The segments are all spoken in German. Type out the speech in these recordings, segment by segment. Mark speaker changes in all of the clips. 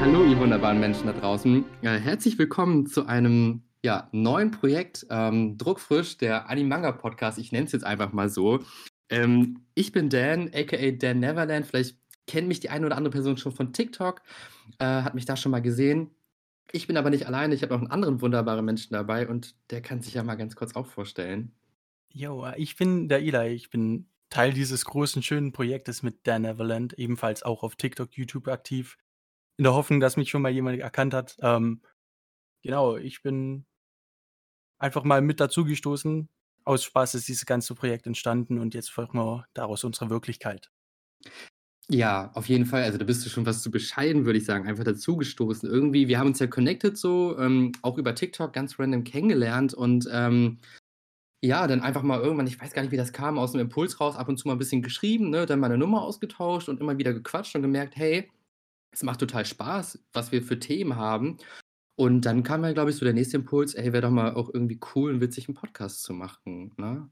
Speaker 1: Hallo, ihr wunderbaren Menschen da draußen. Äh, herzlich willkommen zu einem ja, neuen Projekt, ähm, Druckfrisch, der Animanga-Podcast. Ich nenne es jetzt einfach mal so. Ähm, ich bin Dan, aka Dan Neverland. Vielleicht kennt mich die eine oder andere Person schon von TikTok, äh, hat mich da schon mal gesehen. Ich bin aber nicht alleine, ich habe noch einen anderen wunderbaren Menschen dabei und der kann sich ja mal ganz kurz auch vorstellen.
Speaker 2: Jo, äh, ich bin der Eli. Ich bin Teil dieses großen, schönen Projektes mit Dan Neverland, ebenfalls auch auf TikTok, YouTube aktiv, in der Hoffnung, dass mich schon mal jemand erkannt hat. Ähm, genau, ich bin einfach mal mit dazugestoßen. Aus Spaß ist dieses ganze Projekt entstanden und jetzt folgt wir daraus unsere Wirklichkeit.
Speaker 1: Ja, auf jeden Fall. Also, da bist du schon fast zu bescheiden, würde ich sagen, einfach dazugestoßen irgendwie. Wir haben uns ja connected so, ähm, auch über TikTok ganz random kennengelernt und, ähm, ja, dann einfach mal irgendwann ich weiß gar nicht, wie das kam, aus 'nem Impuls raus, ab und zu mal 'n bisschen geschrieben, ne, dann mal 'ne Nummer ausgetauscht und immer wieder gequatscht und gemerkt: „Hey, es macht total Spaß, was wir für Themen haben.“ Und dann kam ja, glaube ich, so der nächste Impuls: „Ey, wäre doch mal auch irgendwie cool und witzig, 'n Podcast zu machen“, ne?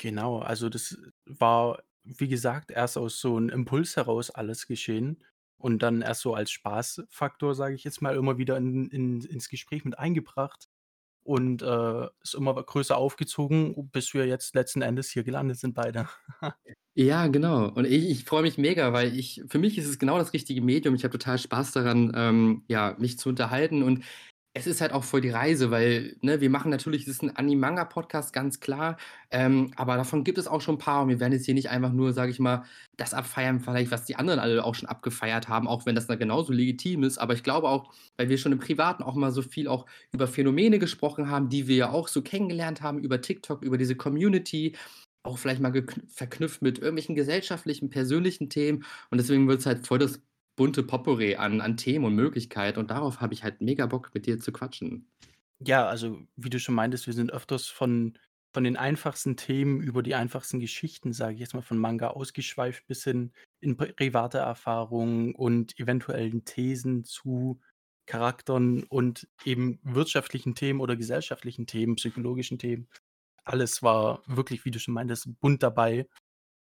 Speaker 2: Genau, also das war, wie gesagt, erst aus so 'n Impuls heraus alles geschehen und dann erst so als Spaßfaktor, sage ich jetzt mal, immer wieder in in ins Gespräch mit eingebracht und, äh, ist immer größer aufgezogen, bis wir jetzt letzten Endes hier gelandet sind beide.
Speaker 1: Ja, genau. Und ich ich freue mich mega, weil ich für mich ist es genau das richtige Medium. Ich habe total Spaß daran, ähm, ja, mich zu unterhalten und es ist halt auch voll die Reise, weil, ne, wir machen natürlich das ist 'n Animanga-Podcast, ganz klar, ähm, aber davon gibt es auch schon 'n paar und wir werden jetzt hier nicht einfach nur, sage ich mal, das abfeiern vielleicht, was die anderen alle auch schon abgefeiert haben, auch wenn das dann genauso legitim ist. Aber ich glaube auch, weil wir schon im Privaten auch mal so viel auch über Phänomene gesprochen haben, die wir ja auch so kennengelernt haben über TikTok, über diese Community, auch vielleicht mal verknüpft mit irgendwelchen gesellschaftlichen, persönlichen Themen und deswegen wird's halt voll das bunte Potpourri an an Themen und Möglichkeiten und darauf habe ich halt mega Bock, mit dir zu quatschen.
Speaker 2: Ja, also, wie du schon meintest, wir sind öfters von von den einfachsten Themen über die einfachsten Geschichten, sage ich jetzt mal, von Manga ausgeschweift bis hin in private Erfahrungen und eventuellen Thesen zu Charakteren und eben wirtschaftlichen Themen oder gesellschaftlichen Themen, psychologischen Themen. Alles war wirklich, wie du schon meintest, bunt dabei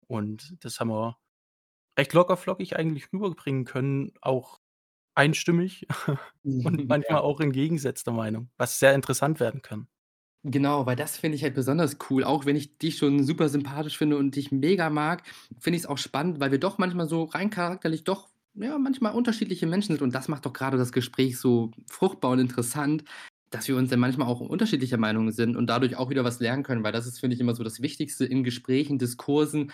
Speaker 2: und das haben wir recht locker flockig eigentlich rüberbringen können, auch einstimmig und manchmal
Speaker 1: Ja.
Speaker 2: auch entgegengesetzter Meinung, was sehr interessant werden kann.
Speaker 1: Genau, weil das finde ich halt besonders cool. Auch wenn ich dich schon super sympathisch finde und dich mega mag, finde ich's auch spannend, weil wir doch manchmal so rein charakterlich doch, ja, manchmal unterschiedliche Menschen sind und das macht doch grade das Gespräch so fruchtbar und interessant, dass wir uns dann manchmal auch unterschiedlicher Meinung sind und dadurch auch wieder was lernen können, weil das ist, finde ich, immer so das Wichtigste in Gesprächen, Diskursen,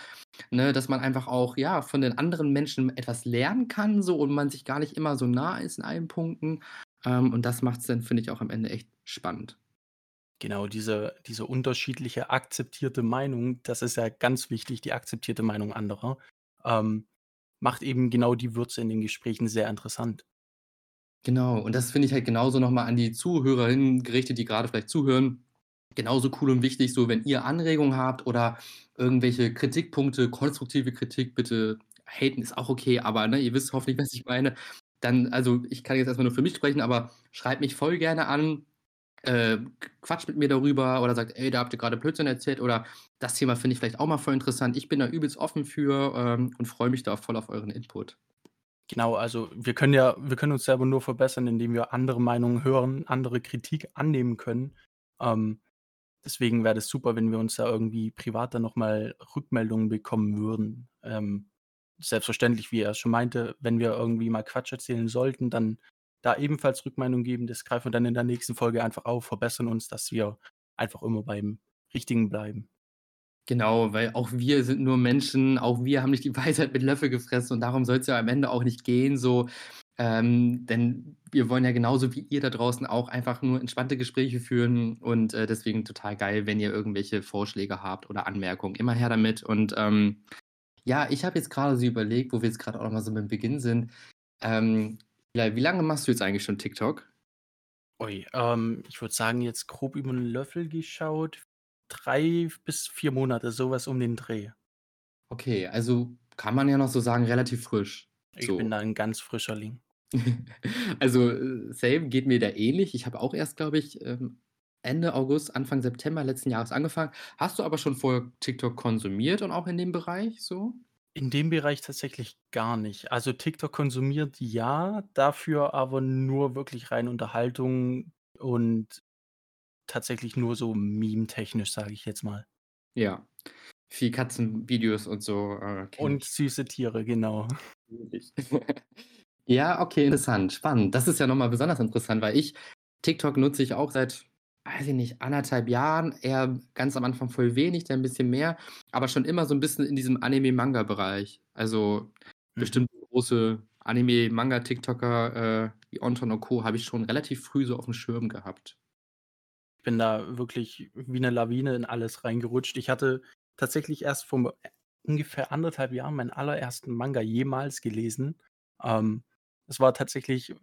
Speaker 1: ne, dass man einfach auch, ja, von den anderen Menschen etwas lernen kann so und man sich gar nicht immer so nah ist in allen Punkten. Ähm, und das macht's dann, finde ich, auch am Ende echt spannend.
Speaker 2: Genau, diese diese unterschiedliche akzeptierte Meinung, das ist ja ganz wichtig, die akzeptierte Meinung anderer, ähm, macht eben genau die Würze in den Gesprächen sehr interessant.
Speaker 1: Genau, und das finde ich halt genauso noch mal an die ZuhörerInnen gerichtet, die grade vielleicht zuhören. Genauso cool und wichtig, so wenn ihr Anregungen habt oder irgendwelche Kritikpunkte, konstruktive Kritik, bitte haten ist auch okay, aber, ne, ihr wisst hoffentlich, was ich meine. Dann also, ich kann jetzt erst mal nur für mich sprechen, aber schreibt mich voll gerne an, äh, quatscht mit mir darüber oder sagt: „Ey, da habt ihr grade Blödsinn erzählt“ oder „Das Thema finde ich vielleicht auch mal voll interessant.“ Ich bin da übelst offen für, ähm, und freue mich da voll auf euren Input.
Speaker 2: Genau, also, wir können ja wir können uns selber nur verbessern, indem wir andere Meinungen hören, andere Kritik annehmen können. Ähm, deswegen wäre das super, wenn wir uns da irgendwie privat dann noch mal Rückmeldungen bekommen würden. Ähm, selbstverständlich, wie er schon meinte, wenn wir irgendwie mal Quatsch erzählen sollten, dann da ebenfalls Rückmeldung geben. Das greifen wir dann in der nächsten Folge einfach auf, verbessern uns, dass wir einfach immer beim Richtigen bleiben.
Speaker 1: Genau, weil auch wir sind nur Menschen, auch wir haben nicht die Weisheit mit Löffel gefressen und darum soll's ja am Ende auch nicht gehen so. Ähm, denn wir wollen ja genauso wie ihr da draußen auch einfach nur entspannte Gespräche führen und, äh, deswegen total geil, wenn ihr irgendwelche Vorschläge habt oder Anmerkungen, immer her damit. Und, ähm, ja, ich habe jetzt grade so überlegt, wo wir jetzt grad auch noch mal so beim Beginn sind, ähm, wie lange machst du jetzt eigentlich schon TikTok?
Speaker 2: Ui, ähm, ich würde sagen, jetzt grob über 'n Löffel geschaut, 3 bis 4 Monate, so was um den Dreh.
Speaker 1: Okay, also, kann man ja noch so sagen, relativ frisch,
Speaker 2: Ich bin
Speaker 1: so.
Speaker 2: da 'n ganz Frischerling.
Speaker 1: Also, äh, same, geht mir da ähnlich. Ich habe auch erst, glaube ich, ähm, Ende August, Anfang September letzten Jahres angefangen. Hast du aber schon vorher TikTok konsumiert und auch in dem Bereich so?
Speaker 2: In dem Bereich tatsächlich gar nicht. Also, TikTok konsumiert ja, dafür aber nur wirklich rein Unterhaltung und tatsächlich nur so memetechnisch, sage ich jetzt mal.
Speaker 1: Ja, viel Katzenvideos und so, äh,
Speaker 2: Und süße Tiere, genau.
Speaker 1: Ja, okay, interessant, spannend. Das ist ja noch mal besonders interessant, weil ich TikTok nutze ich auch seit, weiß ich nicht, 1 1/2 Jahren, eher ganz am Anfang voll wenig, dann 'n bisschen mehr, aber schon immer so 'n bisschen in diesem Anime-Manga-Bereich. Also,
Speaker 2: Mhm.
Speaker 1: bestimmt große Anime-Manga-TikToker, äh, wie Anton und Co. habe ich schon relativ früh so aufm Schirm gehabt.
Speaker 2: Bin da wirklich wie 'ne Lawine in alles reingerutscht. Ich hatte tatsächlich erst vor ungefähr 1 1/2 Jahren meinen allerersten Manga jemals gelesen. Ähm, es war tatsächlich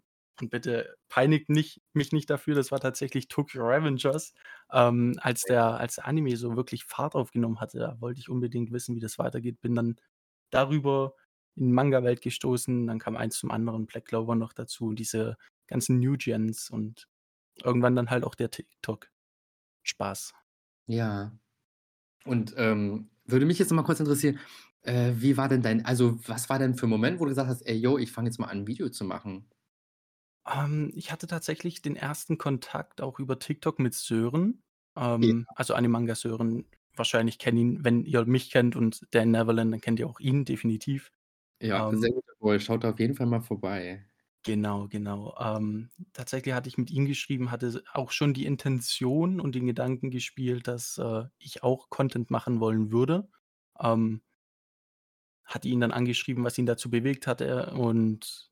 Speaker 2: und bitte peinigt nicht mich nicht dafür, das war tatsächlich Tokyo Revengers. Ähm, als der als der Anime so wirklich Fahrt aufgenommen hatte, da wollte ich unbedingt wissen, wie das weitergeht. Bin dann darüber in Manga-Welt gestoßen, dann kam eins zum anderen, Black Clover noch dazu, diese ganzen New Gens und irgendwann dann halt auch der TikTok-Spaß.
Speaker 1: Ja. Und, ähm, würde mich jetzt noch mal kurz interessieren, äh, wie war denn dein also, was war denn für 'n Moment, wo du gesagt hast: „Ey, yo, ich fange jetzt mal an, 'n Video zu machen?“
Speaker 2: Ähm, ich hatte tatsächlich den ersten Kontakt auch über TikTok mit Sören,
Speaker 1: Ja.
Speaker 2: ähm, also, Animanga Sören. Wahrscheinlich kennen ihn wenn ihr mich kennt und Dan Neverland, dann kennt ihr auch ihn definitiv.
Speaker 1: Ja,
Speaker 2: Ähm
Speaker 1: sehr guter Boy. Schaut auf jeden Fall mal vorbei.
Speaker 2: Genau, genau. Ähm, tatsächlich hatte ich mit ihm geschrieben, hatte auch schon die Intention und den Gedanken gespielt, dass, äh, ich auch Content machen wollen würde. Ähm hatte ihn dann angeschrieben, was ihn dazu bewegt hatte und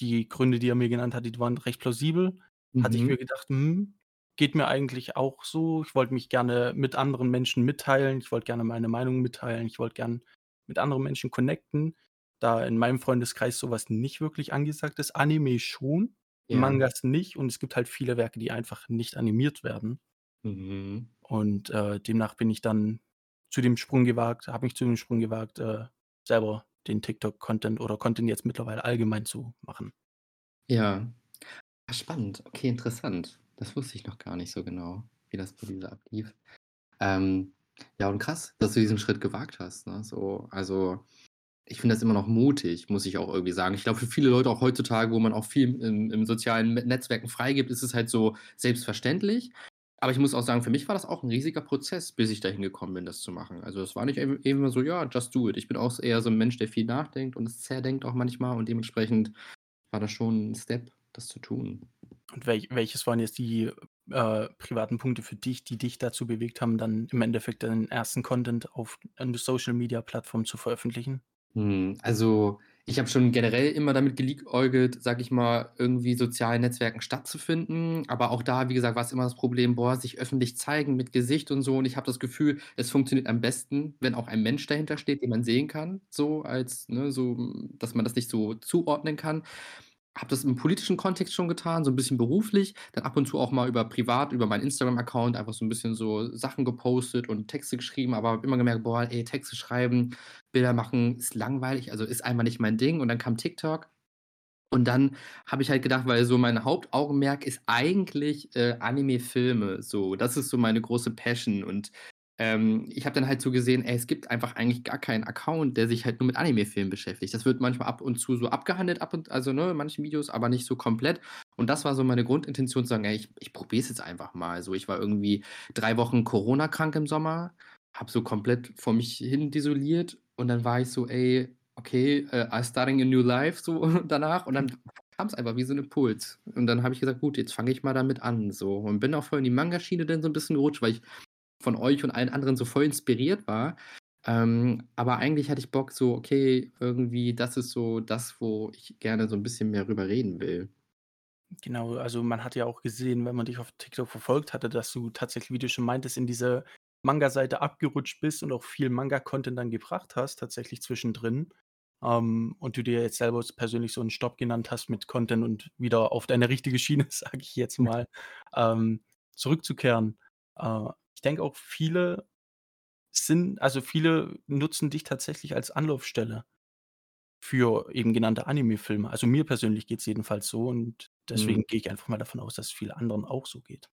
Speaker 2: die Gründe, die er mir genannt hatte, die waren recht plausibel. Hatte ich
Speaker 1: Mhm.
Speaker 2: mir gedacht: „Hm, geht mir eigentlich auch so.“ Ich wollte mich gerne mit anderen Menschen mitteilen. Ich wollte gerne meine Meinung mitteilen. Ich wollte gern mit anderen Menschen connecten, da in meinem Freundeskreis so was nicht wirklich angesagt ist. Anime schon,
Speaker 1: Ja.
Speaker 2: Mangas nicht und es gibt halt viele Werke, die einfach nicht animiert werden.
Speaker 1: Mhm.
Speaker 2: Und, äh, demnach bin ich dann zu dem Sprung gewagt habe mich zu dem Sprung gewagt, äh, selber den TikTok-Content oder Content jetzt mittlerweile allgemein zu machen.
Speaker 1: Ja. Ah, spannend. Okay, interessant. Das wusste ich noch gar nicht so genau, wie das bei dir so ablief. Ähm, ja und krass, dass du diesen Schritt gewagt hast, ne, so. Also, ich finde das immer noch mutig, muss ich auch irgendwie sagen. Ich glaube, für viele Leute auch heutzutage, wo man auch viel im im sozialen Netzwerken freigibt, ist es halt so selbstverständlich. Aber ich muss auch sagen, für mich war das auch 'n riesiger Prozess, bis ich dahin gekommen bin, das zu machen. Also, es war nicht eben eben so: „Ja, just do it.“ Ich bin auch eher so 'n Mensch, der viel nachdenkt und zerdenkt auch manchmal und dementsprechend war das schon 'n Step, das zu tun.
Speaker 2: Und welch welches waren jetzt die, äh, privaten Punkte für dich, die dich dazu bewegt haben, dann im Endeffekt deinen ersten Content auf 'ne Social-Media-Plattform zu veröffentlichen?
Speaker 1: Hm, also, ich habe schon generell immer damit geliebäugelt, sage ich mal, irgendwie sozialen Netzwerken stattzufinden. Aber auch da, wie gesagt, war's immer das Problem, boah, sich öffentlich zeigen mit Gesicht und so. Und ich habe das Gefühl, es funktioniert am besten, wenn auch ein Mensch dahinter steht, den man sehen kann, so als ne, so, dass man das nicht so zuordnen kann. Habe das im politischen Kontext schon getan, so 'n bisschen beruflich, dann ab und zu auch mal über privat, über meinen Instagram-Account einfach so 'n bisschen so Sachen gepostet und Texte geschrieben, aber habe immer gemerkt: „Boah, ey, Texte schreiben, Bilder machen ist langweilig, also, ist einfach nicht mein Ding.“ Und dann kam TikTok. Und dann habe ich halt gedacht weil so mein Hauptaugenmerk ist eigentlich, äh, Anime-Filme, so. Das ist so meine große Passion. Und, ähm, ich habe dann halt so gesehen: „Ey, es gibt einfach eigentlich gar keinen Account, der sich halt nur mit Anime-Filmen beschäftigt.“ Das wird manchmal ab und zu so abgehandelt ab und also, ne, in manchen Videos, aber nicht so komplett. Und das war so meine Grundintention zu sagen: „Ey, ich ich probiere es jetzt einfach mal.“ So, ich war irgendwie 3 Wochen Corona-krank im Sommer, habe so komplett vor mich hin desoliert und dann war ich so: „Ey, okay, äh, I starting a new life“, so danach und dann kam's einfach wie so 'n Impuls. Und dann habe ich gesagt: „Gut, jetzt fange ich mal damit an“, so. Und bin auch voll in die Manga-Schiene dann so 'n bisschen gerutscht, weil ich von euch und allen anderen so voll inspiriert war. Ähm, aber eigentlich hatte ich Bock so: „Okay, irgendwie, das ist so das, wo ich gerne so 'n bisschen mehr drüber reden will.“
Speaker 2: Genau, also, man hat ja auch gesehen, wenn man dich auf TikTok verfolgt hatte, dass du tatsächlich, wie du schon meintest, in diese Manga-Seite abgerutscht bist und auch viel Manga-Content dann gebracht hast, tatsächlich zwischendrin. Ähm, und du dir jetzt selber persönlich so 'n Stopp genannt hast mit Content und wieder auf deine richtige Schiene, sage ich jetzt mal, ähm, zurückzukehren. Äh, ich denke auch, viele sind also, viele nutzen dich tatsächlich als Anlaufstelle für eben genannte Anime-Filme. Also, mir persönlich geht's jedenfalls so und
Speaker 1: Mhm.
Speaker 2: deswegen gehe ich einfach mal davon aus, dass es vielen anderen auch so geht.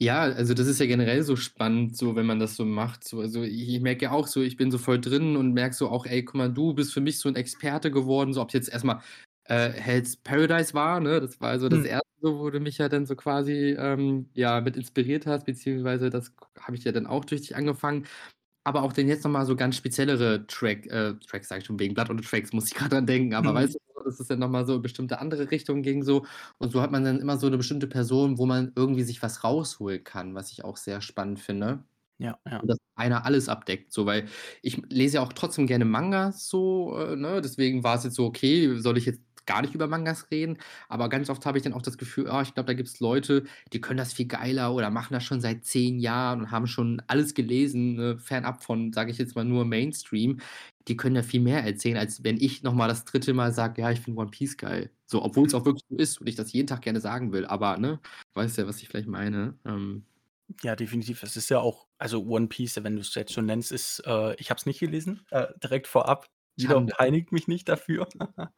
Speaker 1: Ja, also das ist ja generell so spannend, so wenn man das so macht, so. Also, ich ich merke ja auch so, ich bin so voll drin und merke so auch: „Ey, guck mal, du bist für mich so 'n Experte geworden“, so ob's jetzt erst mal, äh, Hell's Paradise war, ne? Das war so das. 1., so wo du mich ja dann so quasi, ähm, ja, mit inspiriert hast, beziehungsweise das habe ich ja dann auch durch dich angefangen. Aber auch dann jetzt noch mal so ganz speziellere Track äh, Tracks sage ich schon, wegen Blood on the Tracks musste ich grad dran denken, aber
Speaker 2: Mhm.
Speaker 1: weißt du, dass es dann noch mal so in bestimmte andere Richtungen ging so. Und so hat man dann immer so 'ne bestimmte Person, wo man irgendwie sich was rausholen kann, was ich auch sehr spannend finde.
Speaker 2: Ja, ja.
Speaker 1: Und dass einer alles abdeckt, so, weil ich lese ja auch trotzdem gerne Mangas so, äh, ne? Deswegen war es jetzt so: „Okay, soll ich jetzt gar nicht über Mangas reden?“ Aber ganz oft habe ich dann auch das Gefühl: „Ah, ich glaube, da gibt's Leute, die können das viel geiler oder machen das schon seit 10 Jahren und haben schon alles gelesen, ne, fernab von, sage ich jetzt mal, nur Mainstream. Die können ja viel mehr erzählen, als wenn ich noch mal das 3. Mal sage: „Ja, ich finde One Piece geil.“ So, obwohl's auch wirklich so ist und ich das jeden Tag gerne sagen will, aber, ne, weißt ja, was ich vielleicht meine, ähm
Speaker 2: Ja, definitiv. Es ist ja auch also One Piece, wenn du's jetzt schon nennst, ist äh, ich habe es nicht gelesen, äh, direkt vorab. Wieder peinigt mich nicht dafür.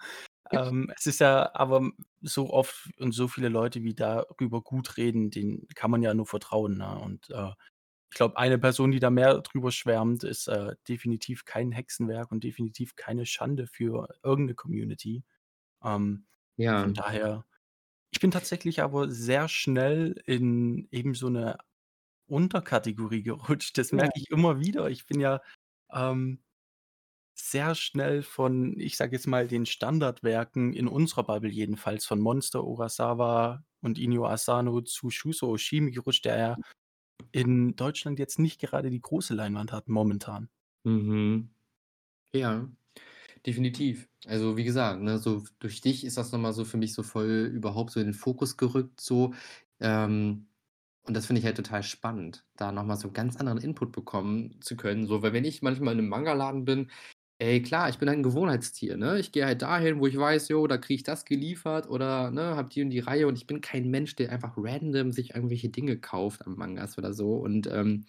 Speaker 2: Ähm, es ist ja aber so oft und so viele Leute, wie darüber gut reden, denen kann man ja nur vertrauen, ne? Und, äh, ich glaube, eine Person, die da mehr drüber schwärmt, ist, äh, definitiv kein Hexenwerk und definitiv keine Schande für irgend 'ne Community. Ähm, von
Speaker 1: Ja.
Speaker 2: daher ich bin tatsächlich aber sehr schnell in eben so 'ne Unterkategorie gerutscht. Das
Speaker 1: Ja.
Speaker 2: merke ich immer wieder. Ich bin ja, ähm, sehr schnell von, ich sage jetzt mal, den Standardwerken in unserer Bubble jedenfalls von Monster, Urasawa und Inio Asano zu Shuso Oshimi gerutscht, der ja in Deutschland jetzt nicht gerade die große Leinwand hat momentan.
Speaker 1: Mhm. Ja, definitiv. Also, wie gesagt, ne, so durch dich ist das noch mal so für mich so voll überhaupt so in den Fokus gerückt so. Ähm, und das finde ich halt total spannend, da noch mal so 'n ganz anderen Input bekommen zu können, so. Weil wenn ich manchmal in 'nem Mangaladen bin ey, klar, ich bin halt 'n Gewohnheitstier, ne? Ich gehe halt dahin, wo ich weiß: „Jo, da kriege ich das geliefert oder, ne, habe die und die Reihe.“ Und ich bin kein Mensch, der einfach random sich irgendwelche Dinge kauft an Mangas oder so. Und, ähm,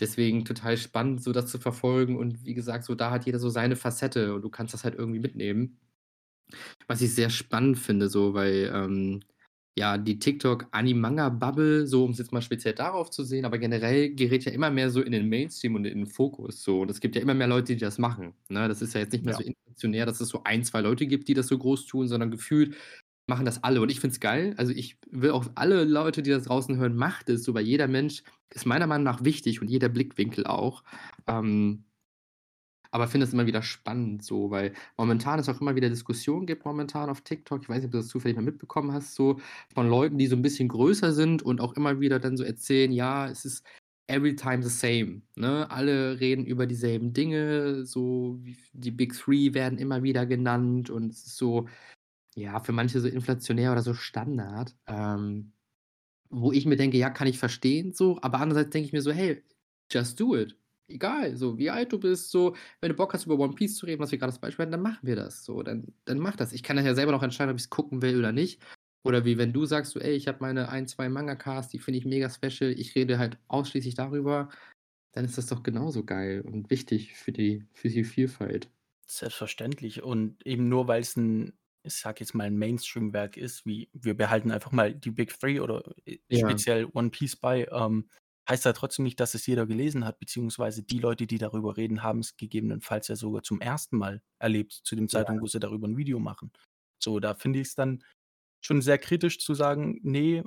Speaker 1: deswegen total spannend, so das zu verfolgen. Und wie gesagt, so da hat jeder so seine Facette und du kannst das halt irgendwie mitnehmen. Was ich sehr spannend finde so, weil, ähm, ja, die TikTok-Ani-Manga-Bubble, so um's jetzt mal speziell darauf zu sehen, aber generell gerät ja immer mehr so in den Mainstream und in den Fokus so. Und es gibt ja immer mehr Leute, die das machen, ne? Das ist ja jetzt nicht mehr
Speaker 2: Ja.
Speaker 1: so inflationär, dass es so 1, 2 Leute gibt, die das so groß tun, sondern gefühlt machen das alle. Und ich finde es geil. Also, ich will auch alle Leute, die das draußen hören, macht es so, weil jeder Mensch ist meiner Meinung nach wichtig und jeder Blickwinkel auch. Ähm aber finde es immer wieder spannend so, weil momentan es auch immer wieder Diskussionen gibt momentan auf TikTok. Ich weiß nicht, ob du das zufällig mal mitbekommen hast so, von Leuten, die so 'n bisschen größer sind und auch immer wieder dann so erzählen: „Ja, es ist every time the same“, ne? Alle reden über dieselben Dinge, so die Big 3 werden immer wieder genannt und es ist so, ja, für manche so inflationär oder so Standard. Ähm, wo ich mir denke: „Ja, kann ich verstehen so“, aber andererseits denke ich mir so: „Hey, just do it.“ Egal, so wie alt du bist, so. Wenn du Bock hast, über One Piece zu reden, was wir grad als Beispiel hatten, dann machen wir das so. Dann dann mach das. Ich kann dann ja selber noch entscheiden, ob ich's gucken will oder nicht. Oder wie wenn du sagst so: „Ey, ich habe meine 1, 2 Mangakas, die finde ich mega special. Ich rede halt ausschließlich darüber.“ Dann ist das doch genauso geil und wichtig für die für die Vielfalt.
Speaker 2: Selbstverständlich. Und eben nur weil's 'n, ich sage jetzt mal, 'n Mainstream-Werk ist, wie wir behalten einfach mal die Big 3 oder, äh,
Speaker 1: Ja.
Speaker 2: speziell One Piece bei, ähm, heißt ja trotzdem nicht, dass es jeder gelesen hat, beziehungsweise die Leute, die darüber reden, haben's gegebenenfalls ja sogar zum 1. Mal erlebt, zu dem
Speaker 1: Ja.
Speaker 2: Zeitpunkt, wo sie darüber 'n Video machen. So, da finde ich's dann schon sehr kritisch zu sagen: „Ne,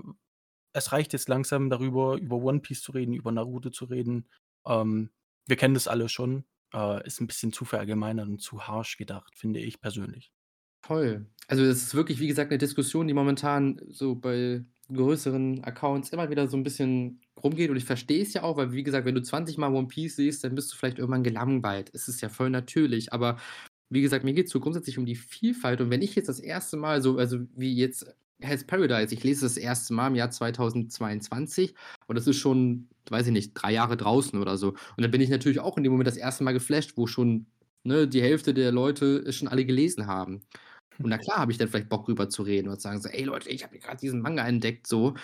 Speaker 2: es reicht jetzt langsam darüber, über One Piece zu reden, über Naruto zu reden. Ähm, wir kennen das alle schon.“ Äh, ist 'n bisschen zu verallgemeinert und zu harsch gedacht, finde ich persönlich.
Speaker 1: Voll. Also, es ist wirklich, wie gesagt, 'ne Diskussion, die momentan so bei größeren Accounts immer wieder so 'n bisschen rumgeht und ich verstehe es ja auch, weil wie gesagt, wenn du 20 Mal One Piece siehst, dann bist du vielleicht irgendwann gelangweilt. Es ist ja voll natürlich, aber wie gesagt, mir geht's so grundsätzlich um die Vielfalt und wenn ich jetzt das 1. Mal so also, wie jetzt Hell's Paradise, ich lese das 1. Mal im Jahr 2022 und das ist schon, weiß ich nicht, 3 Jahre draußen oder so. Und dann bin ich natürlich auch in dem Moment das 1. Mal geflasht, wo schon, ne, die Hälfte der Leute es schon alle gelesen haben. Und na klar habe ich dann vielleicht Bock, drüber zu reden und zu sagen so: „Ey Leute, ich habe grad diesen Manga entdeckt“, so.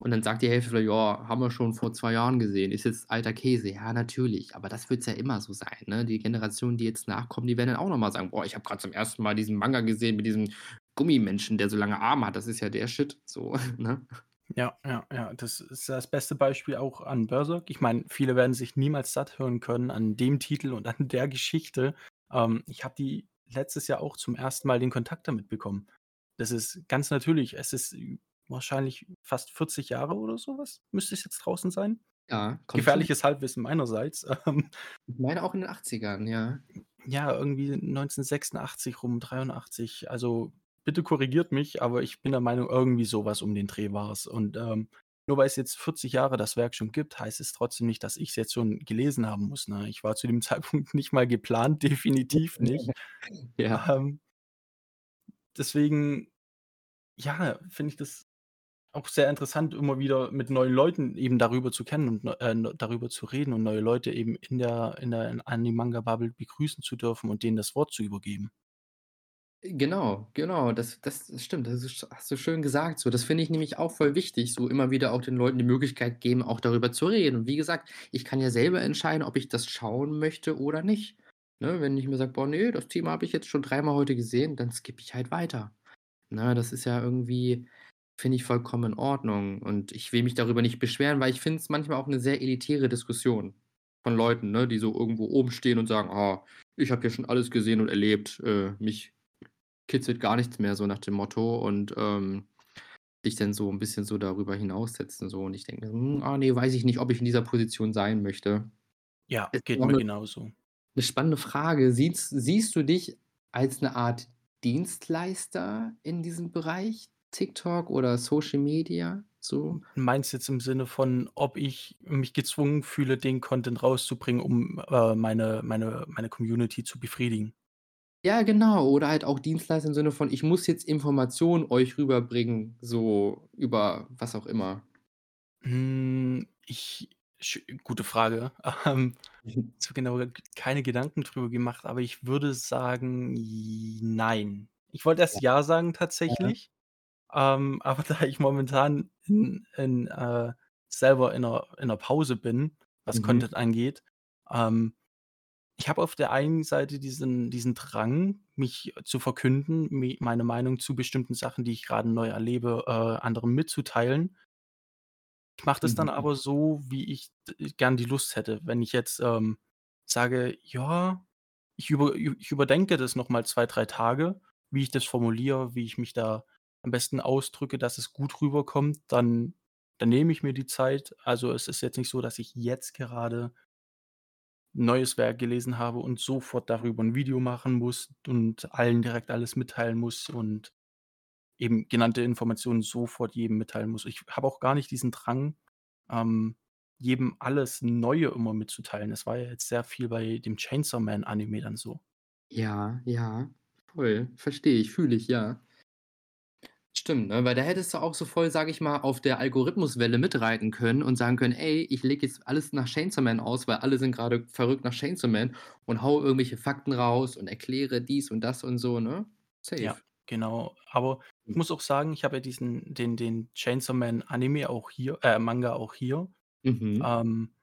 Speaker 1: Und dann sagt die Hälfte vielleicht: „Ja, haben wir schon vor 2 Jahren gesehen, ist jetzt alter Käse.“ Ja, natürlich, aber das wird's ja immer so sein, ne? Die Generationen, die jetzt nachkommen, die werden dann auch noch mal sagen: „Boah, ich habe grad zum 1. Mal diesen Manga gesehen mit diesem Gummimenschen, der so lange Arme hat. Das ist ja der Shit“, so, ne?
Speaker 2: Ja, ja, ja. Das ist das beste Beispiel auch an Berserk. Ich meine, viele werden sich niemals satt hören können an dem Titel und an der Geschichte. Ähm, ich habe die letztes Jahr auch zum ersten Mal den Kontakt damit bekommen. Das ist ganz natürlich. Es ist wahrscheinlich fast 40 Jahre oder so was müsste es jetzt draußen sein.
Speaker 1: Ja, kommt schon
Speaker 2: Gefährliches Halbwissen meinerseits. Ähm
Speaker 1: Ich meine auch in den 80ern, ja.
Speaker 2: Ja, irgendwie 1986 rum, 83. Also, bitte korrigiert mich, aber ich bin der Meinung, irgendwie so was um den Dreh war's. Und, ähm, nur weil es jetzt 40 Jahre das Werk schon gibt, heißt es trotzdem nicht, dass ich's jetzt schon gelesen haben muss, ne? Ich war zu dem Zeitpunkt nicht mal geplant, definitiv nicht.
Speaker 1: Ja.
Speaker 2: Ähm deswegen, ja, finde ich das auch sehr interessant, immer wieder mit neuen Leuten eben darüber zu kennen und äh, darüber zu reden und neue Leute eben in der in der Anime-Manga-Bubble begrüßen zu dürfen und denen das Wort zu übergeben.
Speaker 1: Genau, genau, das das stimmt. Das hast du schön gesagt so. Das finde ich nämlich auch voll wichtig, so immer wieder auch den Leuten die Möglichkeit geben, auch darüber zu reden. Und wie gesagt, ich kann ja selber entscheiden, ob ich das schauen möchte oder nicht, ne? Wenn ich mir sage: „Boah, ne, das Thema habe ich jetzt schon dreimal heute gesehen“, dann skippe ich halt weiter. Ne, das ist ja irgendwie finde ich vollkommen in Ordnung. Und ich will mich darüber nicht beschweren, weil ich finde es manchmal auch 'ne sehr elitäre Diskussion von Leuten, ne, die so irgendwo oben stehen und sagen: „Ah, ich habe ja schon alles gesehen und erlebt, äh, mich kitzelt gar nichts mehr“, so nach dem Motto und, ähm, sich dann so 'n bisschen so darüber hinaussetzen so. Und ich denke „Hm, ah, ne, weiß ich nicht, ob ich in dieser Position sein möchte.“
Speaker 2: Ja,
Speaker 1: Ist
Speaker 2: geht mir genauso.
Speaker 1: 'ne spannende Frage. Siehst siehst du dich als 'ne Art Dienstleister in diesem Bereich, TikTok oder Social Media so?
Speaker 2: Meinst jetzt im Sinne von, ob ich mich gezwungen fühle, den Content rauszubringen, um, äh, meine meine meine Community zu befriedigen?
Speaker 1: Ja, genau. Oder halt auch Dienstleister im Sinne von: „Ich muss jetzt Informationen euch rüberbringen“, so über was auch immer.
Speaker 2: Hm, ich gute Frage. Ähm, so genau keine Gedanken drüber gemacht, aber ich würde sagen, nein. Ich wollte erst ja sagen
Speaker 1: Ja.
Speaker 2: tatsächlich, ähm, aber da ich momentan in in, äh selber in 'ner in 'ner Pause bin, was
Speaker 1: Mhm.
Speaker 2: Content angeht, ähm ich habe auf der einen Seite diesen diesen Drang, mich zu verkünden, meine Meinung zu bestimmten Sachen, die ich grade neu erlebe, äh, anderen mitzuteilen. Ich mache das dann
Speaker 1: Mhm.
Speaker 2: aber so, wie ich gern die Lust hätte. Wenn ich jetzt, ähm, sage: „Ja, ich über ich überdenke das noch mal 2, 3 Tage, wie ich das formuliere, wie ich mich da am besten ausdrücke, dass es gut rüberkommt“, dann dann nehme ich mir die Zeit. Also, es ist jetzt nicht so, dass ich jetzt gerade 'n neues Werk gelesen habe und sofort darüber 'n Video machen muss und allen direkt alles mitteilen muss und eben genannte Informationen sofort jedem mitteilen muss. Ich habe auch gar nicht diesen Drang, ähm, jedem alles Neue immer mitzuteilen. Es war ja jetzt sehr viel bei dem Chainsaw Man Anime dann so.
Speaker 1: Ja, ja, voll. Verstehe ich, fühle ich, ja. Stimmt, ne, weil da hättest du auch so voll, sage ich mal, auf der Algorithmuswelle mitreiten können und sagen können: „Ey, ich lege jetzt alles nach Chainsaw Man aus, weil alle sind grade verrückt nach Chainsaw Man“ und haue irgendwelche Fakten raus und erkläre dies und das und so, ne?
Speaker 2: Ja,
Speaker 1: Safe.
Speaker 2: genau. Aber ich
Speaker 1: Hm.
Speaker 2: muss auch sagen, ich habe ja diesen den den Chainsaw Man Anime auch hier äh, Manga auch hier.
Speaker 1: Mhm.
Speaker 2: Ähm,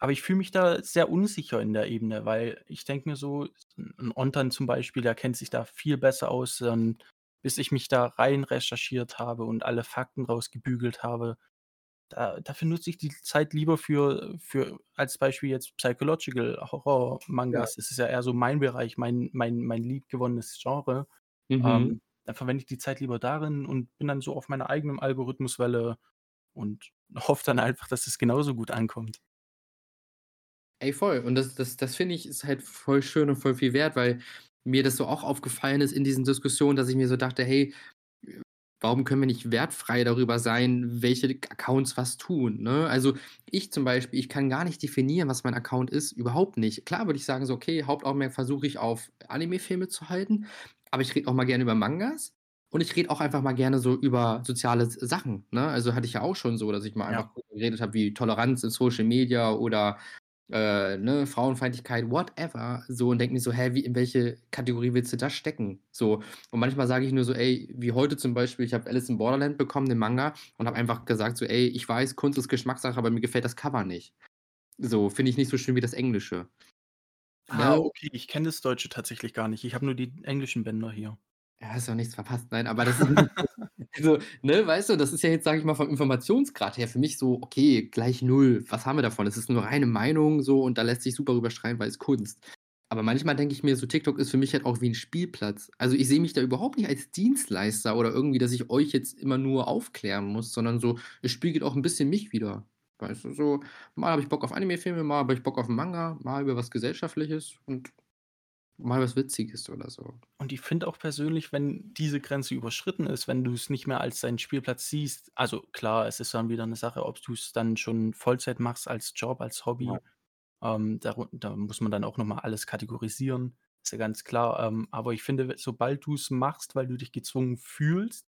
Speaker 2: aber ich fühle mich da sehr unsicher in der Ebene, weil ich denke mir so, 'n Ontan zum Beispiel, der kennt sich da viel besser aus, ähm, bis ich mich da rein recherchiert habe und alle Fakten rausgebügelt habe. Da dafür nutze ich die Zeit lieber für für als Beispiel jetzt Psychological Horror
Speaker 1: Ja.
Speaker 2: Mangas. Das ist ja eher so mein Bereich, mein mein mein liebgewonnenes Genre.
Speaker 1: Mhm.
Speaker 2: Ähm, da verwende ich die Zeit lieber darin und bin dann so auf meiner eigenen Algorithmuswelle und hoffe dann einfach, dass es genauso gut ankommt.
Speaker 1: Ey, voll. Und das das das finde ich, ist halt voll schön und voll viel wert, weil mir das so auch aufgefallen ist in diesen Diskussionen, dass ich mir so dachte: „Hey, warum können wir nicht wertfrei darüber sein, welche Accounts was tun“, ne? Also, ich zum Beispiel, ich kann gar nicht definieren, was mein Account ist, überhaupt nicht. Klar würde ich sagen so: „Okay, Hauptaugenmerk versuche ich auf Anime-Filme zu halten“, aber ich rede auch mal gerne über Mangas und ich rede auch einfach mal gerne so über soziale Sachen, ne? Also, hatte ich ja auch schon so, dass ich mal
Speaker 2: Ja.
Speaker 1: einfach geredet habe, wie Toleranz in Social Media oder, äh, ne, Frauenfeindlichkeit, whatever, so und denke mir so: „Hä, wie in welche Kategorie willst du das stecken?“ So, und manchmal sage ich nur so: „Ey“, wie heute zum Beispiel, ich habe Alice in Borderland bekommen, den Manga, und habe einfach gesagt so: „Ey, ich weiß, Kunst ist Geschmackssache, aber mir gefällt das Cover nicht.“ So, finde ich nicht so schön wie das Englische.
Speaker 2: Ah,
Speaker 1: Ne?
Speaker 2: okay, ich kenne das Deutsche tatsächlich gar nicht. Ich habe nur die englischen Bänder hier.
Speaker 1: Ja, hast du auch nichts verpasst. Nein, aber das ist Also, ne, weißt du, das ist ja jetzt, sage ich mal, vom Informationsgrad her für mich so: „Okay, gleich 0. Was haben wir davon?“ Es ist nur reine Meinung so und da lässt sich super drüber streiten, weil es Kunst. Aber manchmal denke ich mir so, TikTok ist für mich halt auch wie 'n Spielplatz. Also, ich sehe mich da überhaupt nicht als Dienstleister oder irgendwie, dass ich euch jetzt immer nur aufklären muss, sondern so, es spiegelt auch 'n bisschen mich wider. Weißt du, so, mal habe ich Bock auf Animefilme, mal habe ich Bock auf Manga, mal über was Gesellschaftliches und mal was Witziges oder so.
Speaker 2: Und ich finde auch persönlich, wenn diese Grenze überschritten ist, wenn du's nicht mehr als deinen Spielplatz siehst also klar, es ist dann wieder 'ne Sache, ob du's dann schon Vollzeit machst als Job, als
Speaker 1: Ja.
Speaker 2: Hobby. Ähm, daru da muss man dann auch noch mal alles kategorisieren, ist ja ganz klar. Ähm, aber ich finde, sobald du's machst, weil du dich gezwungen fühlst,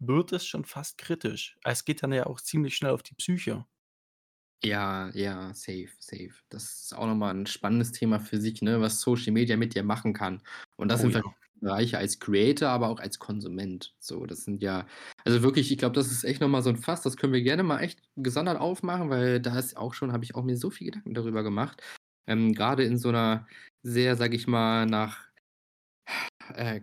Speaker 2: wird es schon fast kritisch. Es geht dann ja auch ziemlich schnell auf die Psyche.
Speaker 1: Ja, ja, safe, safe. Das ist auch noch mal 'n spannendes Thema für sich, ne, was Social Media mit dir machen kann. Und das
Speaker 2: Oh
Speaker 1: sind
Speaker 2: ja.
Speaker 1: verschiedene Bereiche als Creator, aber auch als Konsument. So, das sind ja also wirklich, ich glaube, das ist echt noch mal so 'n Fass, das können wir gerne mal echt gesondert aufmachen, weil da ist auch schon habe ich auch mir so viel Gedanken darüber gemacht. Ähm, grade in so 'ner sehr, sage ich mal, nach, äh,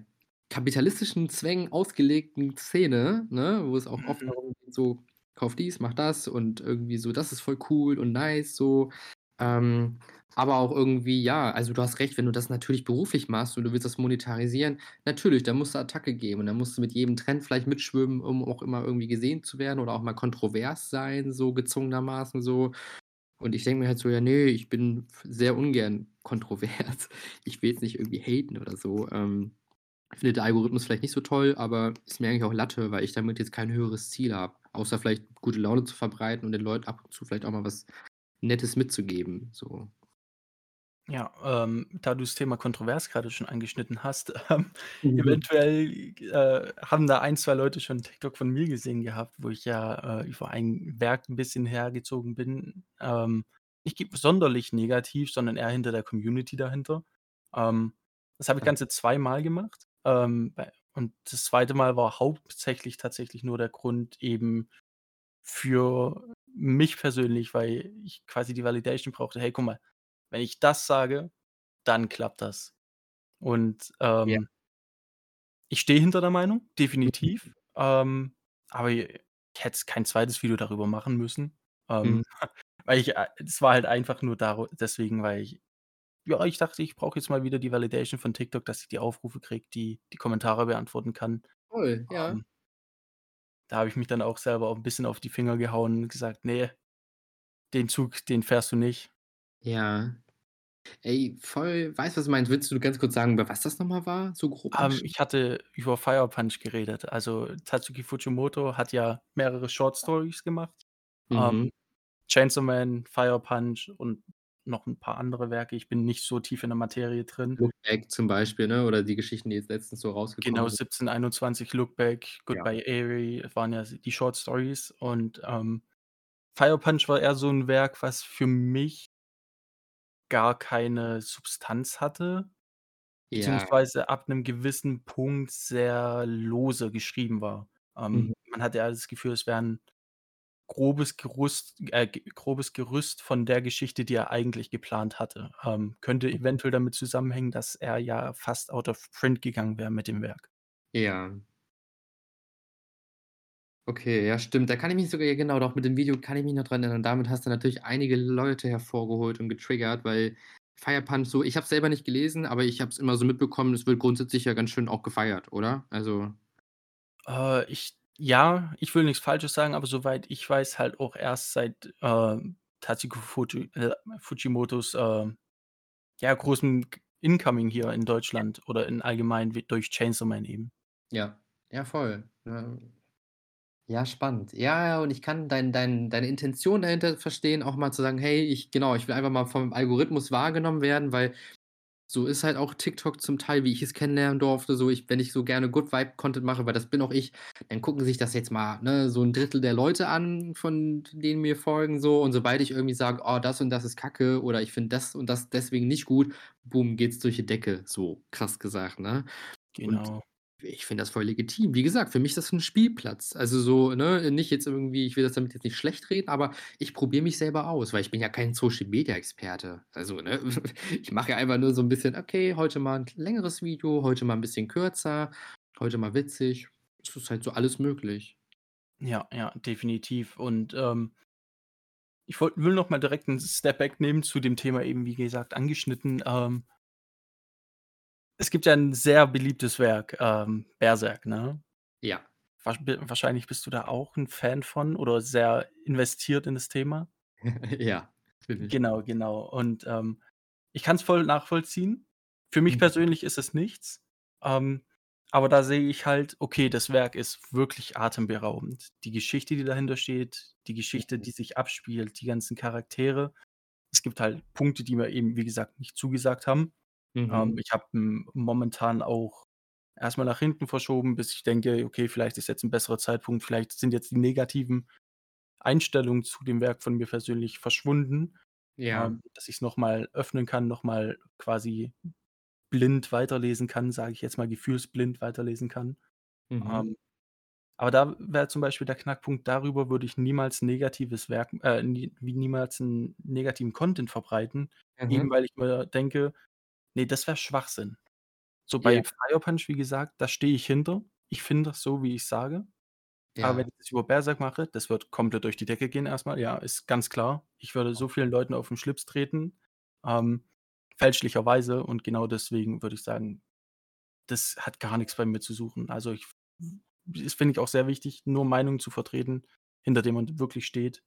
Speaker 1: kapitalistischen Zwängen ausgelegten Szene, ne, wo es auch oft
Speaker 2: Mhm.
Speaker 1: darum geht so: „Kauf dies, mach das“ und irgendwie so: „Das ist voll cool und nice“, so. Ähm, aber auch irgendwie ja, also du hast recht, wenn du das natürlich beruflich machst und du willst das monetarisieren, natürlich, da musst du Attacke geben und dann musst du mit jedem Trend vielleicht mitschwimmen, um auch immer irgendwie gesehen zu werden oder auch mal kontrovers sein, so gezwungenermaßen so. Und ich denke mir halt so: „Ja, ne, ich bin sehr ungern kontrovers. Ich will jetzt nicht irgendwie haten oder so.“ Ähm, finde der Algorithmus vielleicht nicht so toll, aber ist mir eigentlich auch Latte, weil ich damit jetzt kein höheres Ziel habe, außer vielleicht gute Laune zu verbreiten und den Leuten ab und zu vielleicht auch mal was Nettes mitzugeben, so.
Speaker 2: Ja, ähm, da du das Thema kontrovers grade schon angeschnitten hast, ähm,
Speaker 1: Mhm.
Speaker 2: eventuell, äh, haben da 1, 2 Leute schon TikTok von mir gesehen gehabt, wo ich ja, äh, über ein Werk 'n bisschen hergezogen bin. Ähm, nicht sonderlich negativ, sondern eher hinter der Community dahinter. Ähm, das habe ich ganze zweimal gemacht. Ähm, und das 2. Mal war hauptsächlich tatsächlich nur der Grund eben für mich persönlich, weil ich quasi die Validation brauchte: „Hey, guck mal, wenn ich das sage, dann klappt das.“ Und, ähm ich stehe hinter der Meinung,
Speaker 1: Mhm.
Speaker 2: definitiv, ähm, aber ich hätte kein 2. Video darüber machen müssen,
Speaker 1: Mhm.
Speaker 2: ähm, weil ich, äh es war halt einfach nur deswegen, weil ich ja, ich dachte, ich brauche jetzt mal wieder die Validation von TikTok, dass ich die Aufrufe kriege, die die Kommentare beantworten kann.
Speaker 1: Toll, ja.
Speaker 2: Ähm da habe ich mich dann auch selber auch 'n bisschen auf die Finger gehauen und gesagt: „Ne, den Zug, den fährst du nicht.“
Speaker 1: Ja. Ey, voll weiß, was du meinst. Willst du ganz kurz sagen, über was das noch mal war, so grob
Speaker 2: Ähm,
Speaker 1: umschrieben?
Speaker 2: ich hatte über Fire Punch geredet. Also, Tatsuki Fujimoto hat ja mehrere Short Stories gemacht.
Speaker 1: Mhm.
Speaker 2: Ähm, Chainsaw Man, Fire Punch und noch 'n paar andere Werke. Ich bin nicht so tief in der Materie drin.
Speaker 1: Look Back zum Beispiel, ne, oder die Geschichten, die jetzt letztens so
Speaker 2: Genau,
Speaker 1: rausgekommen sind.
Speaker 2: 1721, Look Back,
Speaker 1: Ja.
Speaker 2: Goodbye Eri waren ja die Short Stories und, ähm, Fire Punch war eher so 'n Werk, was für mich gar keine Substanz hatte,
Speaker 1: Ja.
Speaker 2: beziehungsweise ab 'nem gewissen Punkt sehr lose geschrieben war.
Speaker 1: Mhm.
Speaker 2: Ähm, man hatte eher das Gefühl, es wäre 'n grobes Gerüst äh, grobes Gerüst von der Geschichte, die er eigentlich geplant hatte. Ähm, könnte
Speaker 1: Mhm.
Speaker 2: eventuell damit zusammenhängen, dass er ja fast out of print gegangen wäre mit dem Werk.
Speaker 1: Ja. Okay, ja, stimmt. Da kann ich mich sogar ja, genau, doch mit dem Video kann ich mich noch dran erinnern. Damit hast du natürlich einige Leute hervorgeholt und getriggert, weil Fire Punch so ich habe es selber nicht gelesen, aber ich habe es immer so mitbekommen, es wird grundsätzlich ja ganz schön auch gefeiert, oder? Also
Speaker 2: Äh, ich ja, ich will nix Falsches sagen, aber soweit ich weiß, halt auch erst seit, ähm, Tatsuki Fuji äh, Fujimotos, ähm, ja, großem Incoming hier in. Deutschland oder in allgemein durch Chainsaw Man eben.
Speaker 1: Ja, ja, voll. Ähm, ja, spannend. Ja, ja, und ich kann dein dein deine Intention dahinter verstehen, auch mal zu sagen: „Hey, ich genau, ich will einfach mal vom Algorithmus wahrgenommen werden“, weil so ist halt auch TikTok zum Teil, wie ich es kennenlernen durfte, so ich wenn ich so gerne Good Vibe Content mache, weil das bin auch ich, dann gucken sich das jetzt mal, ne, so 1/3 der Leute an, von denen mir folgen so. Und sobald ich irgendwie sage: „Oh, das und das ist Kacke“ oder „Ich finde das und das deswegen nicht gut“, boom, geht's durch die Decke, so krass gesagt, ne? Und
Speaker 2: Genau.
Speaker 1: Ich finde das voll legitim. Wie gesagt, für mich ist das 'n Spielplatz. Also so, ne, nicht jetzt irgendwie ich will das damit jetzt nicht schlechtreden, aber ich probiere mich selber aus, weil ich bin ja kein Social-Media-Experte. Also, ne, ich mache ja einfach nur so 'n bisschen: „Okay, heute mal 'n längeres Video, heute mal 'n bisschen kürzer, heute mal witzig.“ es ist halt so alles möglich.
Speaker 2: Ja, ja, definitiv. Und, ähm ich wollt will noch mal direkt 'n Step Back nehmen zu dem Thema eben, wie gesagt, angeschnitten. Ähm es gibt ja 'n sehr beliebtes Werk, ähm, Berserk, ne?
Speaker 1: Ja.
Speaker 2: Wahrscheinlich bist du da auch 'n Fan von oder sehr investiert in das Thema?
Speaker 1: Ja, bin ich.
Speaker 2: Genau, genau. Und, ähm, ich kann's voll nachvollziehen. Für mich
Speaker 1: Mhm.
Speaker 2: persönlich ist es nichts, ähm, aber da sehe ich halt, okay, das Werk ist wirklich atemberaubend. Die Geschichte, die dahinter steht, die Geschichte,
Speaker 1: Mhm.
Speaker 2: die sich abspielt, die ganzen Charaktere. Es gibt halt Punkte, die mir eben, wie gesagt, nicht zugesagt haben. Ähm,
Speaker 1: Mhm.
Speaker 2: ich habe, momentan auch erst mal nach hinten verschoben, bis ich denke: „Okay, vielleicht ist jetzt 'n besserer Zeitpunkt. Vielleicht sind jetzt die negativen Einstellungen zu dem Werk von mir persönlich verschwunden“,
Speaker 1: Ja.
Speaker 2: ähm, dass ich's noch mal öffnen kann, noch mal quasi blind weiterlesen kann, sage ich jetzt mal, gefühlsblind weiterlesen kann.
Speaker 1: Mhm.
Speaker 2: Ähm, aber da wäre zum Beispiel der Knackpunkt, darüber würde ich niemals negatives Werk äh, nie wie niemals 'n negativen Content verbreiten, eben
Speaker 1: Mhm.
Speaker 2: weil ich mir denke: „Ne, das wäre Schwachsinn.“ So
Speaker 1: Ja.
Speaker 2: bei Fire Punch, wie gesagt, da stehe ich hinter. Ich finde das so, wie ich's sage. Aber wenn
Speaker 1: Ja.
Speaker 2: ich das über Berserk mache, das wird komplett durch die Decke gehen erst mal, ja, ist ganz klar. Ich würde so vielen Leuten auf 'n Schlips treten, ähm, fälschlicherweise und genau deswegen würde ich sagen, das hat gar nix bei mir zu suchen. Also, ich das finde ich auch sehr wichtig, nur Meinungen zu vertreten, hinter denen man wirklich steht.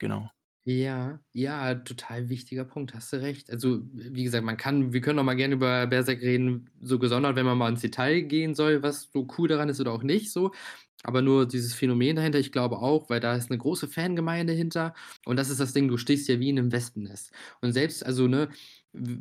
Speaker 2: Genau.
Speaker 1: Ja, ja, total wichtiger Punkt, hast du recht. Also, wie gesagt, man kann wir können auch mal gerne über Berserk reden, so gesondert, wenn man mal ins Detail gehen soll, was so cool daran ist oder auch nicht so. Aber nur dieses Phänomen dahinter, ich glaube auch, weil da ist 'ne große Fangemeinde hinter und das ist das Ding, du stichst ja wie in 'nem Wespennest. Und selbst also, ne,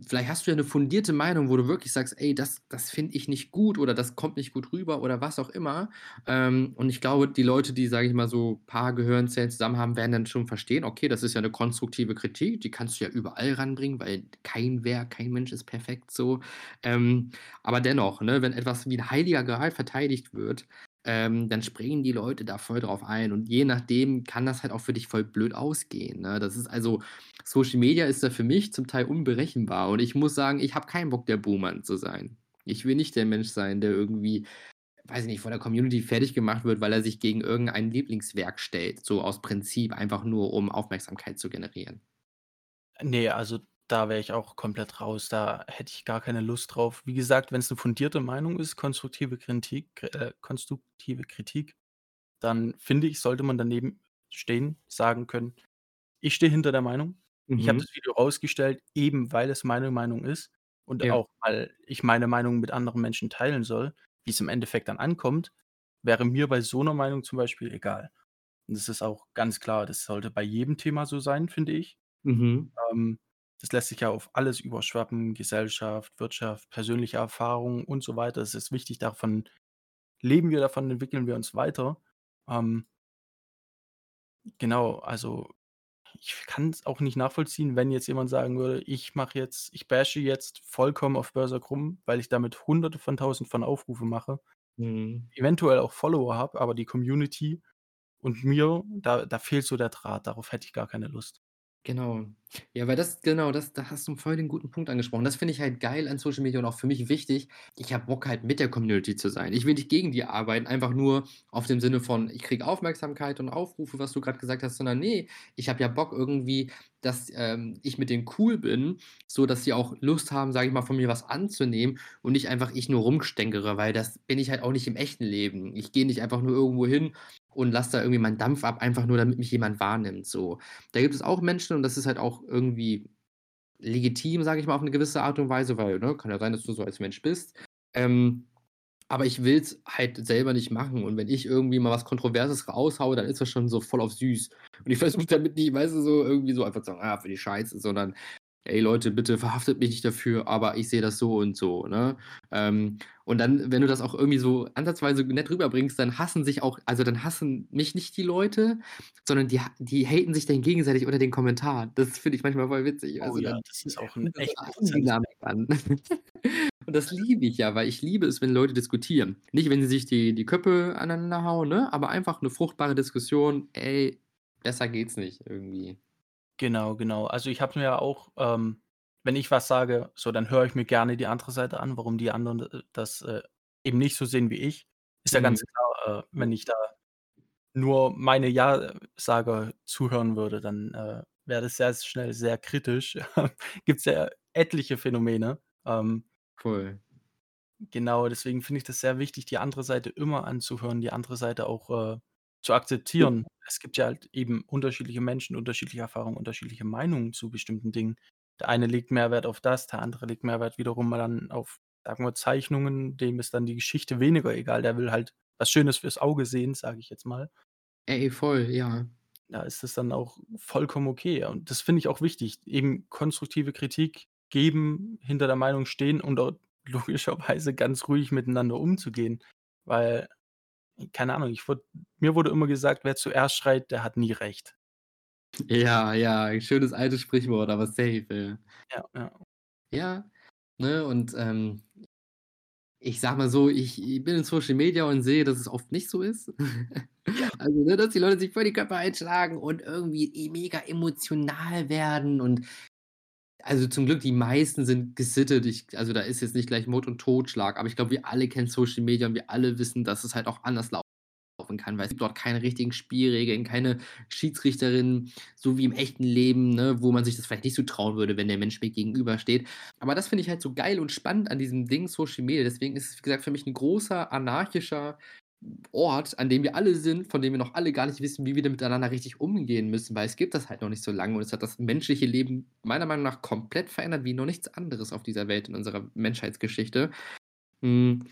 Speaker 1: vielleicht hast du ja 'ne fundierte Meinung, wo du wirklich sagst: „Ey, das das finde ich nicht gut oder das kommt nicht gut rüber“ oder was auch immer. Ähm, und ich glaube, die Leute, die, sage ich mal, so paar Gehirnzellen zusammen haben, werden dann schon verstehen: „Okay, das ist ja 'ne konstruktive Kritik, die kannst du ja überall ranbringen, weil kein Werk, kein Mensch ist perfekt so.“ Ähm, aber dennoch, ne, wenn etwas wie 'n heiliger Gral verteidigt wird, ähm, dann springen die Leute da voll drauf ein und je nachdem kann das halt auch für dich voll blöd ausgehen, ne? Das ist also Social Media ist da für mich zum Teil unberechenbar und ich muss sagen, ich habe keinen Bock, der Buhmann zu sein. Ich will nicht der Mensch sein, der irgendwie, weiß ich nicht, von der Community fertiggemacht wird, weil er sich gegen irgendein Lieblingswerk stellt, so aus Prinzip, einfach nur, um Aufmerksamkeit zu generieren.
Speaker 2: Ne, also da wäre ich auch komplett raus. Da hätte ich gar keine Lust drauf. Wie gesagt, wenn's 'ne fundierte Meinung ist, konstruktive Kritik äh, konstruktive Kritik, dann finde ich, sollte man daneben stehen, sagen können: „Ich stehe hinter der Meinung. Ich habe
Speaker 1: Mhm.
Speaker 2: das Video rausgestellt, eben weil es meine Meinung ist und
Speaker 1: Ja.
Speaker 2: auch, weil ich meine Meinung mit anderen Menschen teilen soll.“ Wie's im Endeffekt dann ankommt, wäre mir bei so 'ner Meinung zum Beispiel egal. Und das ist auch ganz klar, das sollte bei jedem Thema so sein, finde ich.
Speaker 1: Mhm.
Speaker 2: Ähm, das lässt sich ja auf alles überschwappen, Gesellschaft, Wirtschaft, persönliche Erfahrungen und so weiter. Es ist wichtig, davon leben wir, davon entwickeln wir uns weiter. Ähm Genau, also ich kann's auch nicht nachvollziehen, wenn jetzt jemand sagen würde: „Ich mache jetzt ich bashe jetzt vollkommen auf Berserk rum, weil ich damit Hunderte von Tausend von Aufrufe mache,
Speaker 1: Mhm.
Speaker 2: eventuell auch Follower habe, aber die Community und mir, da da fehlt so der Draht, darauf hätte ich gar keine Lust.“
Speaker 1: Genau. Ja, weil das genau, das da hast du voll den guten Punkt angesprochen. Das finde ich halt geil an Social Media und auch für mich wichtig. Ich habe Bock halt mit der Community zu sein. Ich will nicht gegen die arbeiten, einfach nur auf dem Sinne von, ich kriege Aufmerksamkeit und Aufrufe, was du grad gesagt hast, sondern ne, ich habe ja Bock irgendwie, dass, ähm, ich mit denen cool bin, sodass sie auch Lust haben, sage ich mal, von mir was anzunehmen und nicht einfach ich nur rumstänkere, weil das bin ich halt auch nicht im echten Leben. Ich gehe nicht einfach nur irgendwo hin und lasse da irgendwie meinen Dampf ab, einfach nur, damit mich jemand wahrnimmt, so. Da gibt es auch Menschen und das ist halt auch irgendwie legitim, sage ich mal, auf 'ne gewisse Art und Weise, weil, ne, kann ja sein, dass du so als Mensch bist. Ähm, aber ich will's halt selber nicht machen und wenn ich irgendwie mal was Kontroverses raushaue, dann ist das schon so voll auf süß. Und ich versuche damit nicht, weißt du, so irgendwie so einfach zu sagen: „Ah, für die Scheiße“, sondern: „Ey Leute, bitte verhaftet mich nicht dafür, aber ich sehe das so und so“, ne? Ähm, und dann, wenn du das auch irgendwie so ansatzweise nett rüberbringst, dann hassen sich auch also, dann hassen mich nicht die Leute, sondern die die haten sich dann gegenseitig unter den Kommentaren. Das finde ich manchmal voll witzig.
Speaker 2: Oh
Speaker 1: Also,
Speaker 2: ja, das ist auch 'n
Speaker 1: nimmt das so
Speaker 2: echt
Speaker 1: Eigendynamik an. Und das liebe ich ja, weil ich liebe es, wenn Leute diskutieren. Nicht, wenn sie sich die die Köpfe aneinander hauen, ne, aber einfach 'ne fruchtbare Diskussion. Ey, besser geht's nicht irgendwie.
Speaker 2: Genau, genau. Also, ich habe mir ja auch, ähm wenn ich was sage, so, dann höre ich mir gerne die andere Seite an, warum die anderen, äh, das, äh, eben nicht so sehen wie ich. Ist ja
Speaker 1: Mhm.
Speaker 2: ganz klar, äh, wenn ich da nur meine Ja-Sager zuhören würde, dann, äh, wäre das sehr schnell sehr kritisch. Gibt's ja etliche Phänomene. Ähm
Speaker 1: Voll.
Speaker 2: Genau, deswegen finde ich das sehr wichtig, die andere Seite immer anzuhören, die andere Seite auch, äh, zu akzeptieren. Es gibt ja halt eben unterschiedliche Menschen, unterschiedliche Erfahrungen, unterschiedliche Meinungen zu bestimmten Dingen. Der eine legt mehr Wert auf das, der andere legt mehr Wert wiederum mal dann auf, sagen wir, Zeichnungen, dem ist dann die Geschichte weniger egal. Der will halt was Schönes fürs Auge sehen, sage ich jetzt mal.
Speaker 1: Ey, voll, ja.
Speaker 2: Da ist es dann auch vollkommen okay. Und das finde ich auch wichtig, eben konstruktive Kritik geben, hinter der Meinung stehen und auch logischerweise ganz ruhig miteinander umzugehen. Weil, keine Ahnung, ich wurde mir wurde immer gesagt: „Wer zuerst schreit, der hat nie recht.“
Speaker 1: Ja, ja, schönes altes Sprichwort, aber safe, ja.
Speaker 2: Ja, ja.
Speaker 1: Ja, ne, und, ähm ich sage mal so, ich ich bin in Social Media und sehe, dass es oft nicht so ist. Also, ne, dass die Leute sich voll die Köpfe einschlagen und irgendwie mega emotional werden und also, zum Glück, die meisten sind gesittet. Ich also, da ist jetzt nicht gleich Mord und Totschlag, aber ich glaube, wir alle kennen Social Media und wir alle wissen, dass es halt auch anders laufen kann, weil es gibt dort keine richtigen Spielregeln, keine Schiedsrichterin, so wie im echten Leben, ne, wo man sich das vielleicht nicht so trauen würde, wenn der Mensch mir gegenübersteht. Aber das finde ich halt so geil und spannend an diesem Ding Social Media. Deswegen ist es, wie gesagt, für mich 'n großer anarchischer Ort, an dem wir alle sind, von dem wir noch alle gar nicht wissen, wie wir miteinander richtig umgehen müssen, weil es gibt das halt noch nicht so lange und es hat das menschliche Leben meiner Meinung nach komplett verändert wie noch nichts anderes auf dieser Welt in unserer Menschheitsgeschichte. Hm,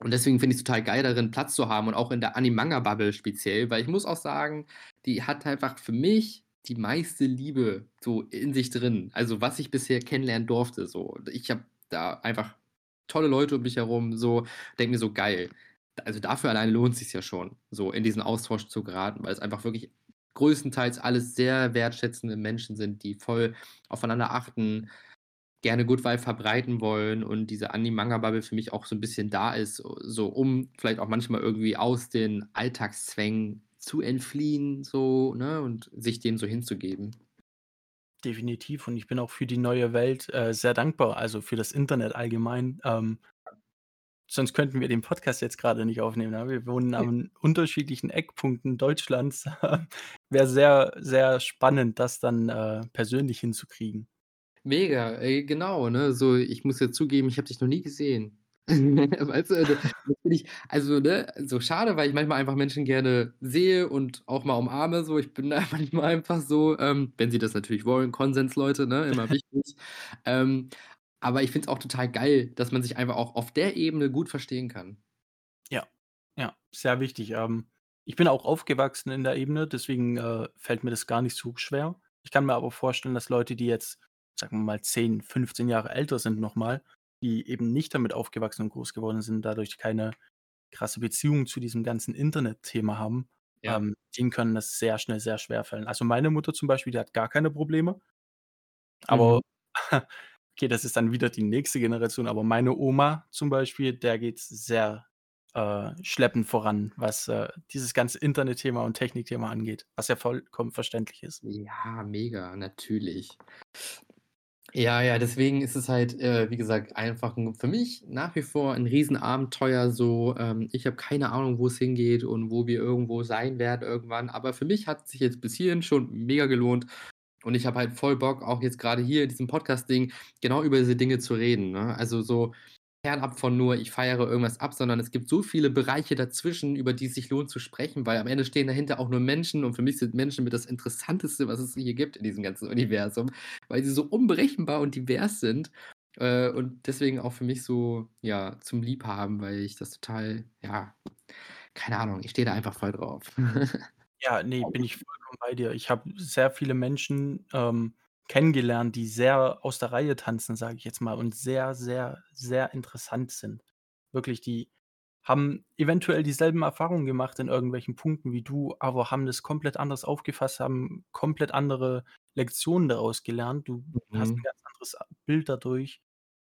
Speaker 1: und deswegen finde ich's total geil, darin Platz zu haben und auch in der Anime-Manga-Bubble speziell, weil ich muss auch sagen, die hat einfach für mich die meiste Liebe so in sich drin. Also, was ich bisher kennenlernen durfte so. Ich habe da einfach tolle Leute um mich herum, so, denke mir so: „Geil.“ Also, dafür alleine lohnt sich's ja schon, so in diesen Austausch zu geraten, weil es einfach wirklich größtenteils alles sehr wertschätzende Menschen sind, die voll aufeinander achten, gerne Good Vibe verbreiten wollen und diese Anime-Manga-Bubble für mich auch so 'n bisschen da ist, so um vielleicht auch manchmal irgendwie aus den Alltagszwängen zu entfliehen so, ne, und sich dem so hinzugeben.
Speaker 2: Definitiv und ich bin auch für die neue Welt, äh, sehr dankbar, also, für das Internet allgemein. Ähm sonst könnten wir den Podcast jetzt grade nicht aufnehmen, ne? Wir wohnen an unterschiedlichen Eckpunkten Deutschlands. Wäre sehr, sehr spannend, das dann, äh, persönlich hinzukriegen.
Speaker 1: Mega, ey, genau, ne? So, ich muss ja zugeben, ich habe dich noch nie gesehen. Weißt du, finde ich also, ne, so schade, weil ich manchmal einfach Menschen gerne sehe und auch mal umarme so. Ich bin da manchmal einfach so, ähm wenn sie das natürlich wollen, Konsens, Leute, ne, immer wichtig. Ähm, aber ich finde es auch total geil, dass man sich einfach auch auf der Ebene gut verstehen kann.
Speaker 2: Ja, ja, sehr wichtig. Ähm, ich bin auch aufgewachsen in der Ebene, deswegen, äh, fällt mir das gar nicht so schwer. Ich kann mir aber vorstellen, dass Leute, die jetzt, sagen wir mal 10, 15 Jahre älter sind noch mal, die eben nicht damit aufgewachsen und groß geworden sind, dadurch keine krasse Beziehung zu diesem ganzen Internetthema haben,
Speaker 1: Ja.
Speaker 2: ähm, denen können das sehr schnell sehr schwerfallen. Also, meine Mutter zum Beispiel, die hat gar keine Probleme. Aber
Speaker 1: Mhm.
Speaker 2: okay, das ist dann wieder die nächste Generation, aber meine Oma zum Beispiel, der geht's sehr, äh, schleppend voran, was, äh, dieses ganze Internetthema und Technikthema angeht, was ja vollkommen verständlich ist.
Speaker 1: Ja, mega, natürlich. Ja, ja, deswegen ist es halt, äh, wie gesagt, einfach 'n für mich nach wie vor 'n Riesenabenteuer so. Ähm, ich habe keine Ahnung, wo's hingeht und wo wir irgendwo sein werden irgendwann, aber für mich hat's sich jetzt bis hierhin schon mega gelohnt und ich habe halt voll Bock, auch jetzt grade hier in diesem Podcast-Ding genau über diese Dinge zu reden, ne? Also, so fernab von nur: „Ich feiere irgendwas ab“, sondern es gibt so viele Bereiche dazwischen, über die es sich lohnt zu sprechen, weil am Ende stehen dahinter auch nur Menschen und für mich sind Menschen mit das Interessanteste, was es hier gibt in diesem ganzen Universum, weil sie so unberechenbar und divers sind, äh, und deswegen auch für mich so, ja, zum Liebhaben, weil ich das total ja, keine Ahnung, ich stehe da einfach voll drauf.
Speaker 2: Ja, ne, bin ich vollkommen bei dir. Ich habe sehr viele Menschen, ähm, kennengelernt, die sehr aus der Reihe tanzen, sage ich jetzt mal, und sehr, sehr, sehr interessant sind. Wirklich, die haben eventuell dieselben Erfahrungen gemacht in irgendwelchen Punkten wie du, aber haben das komplett anders aufgefasst, haben komplett andere Lektionen daraus gelernt. Du hast 'n
Speaker 1: Mhm.
Speaker 2: ganz anderes Bild dadurch.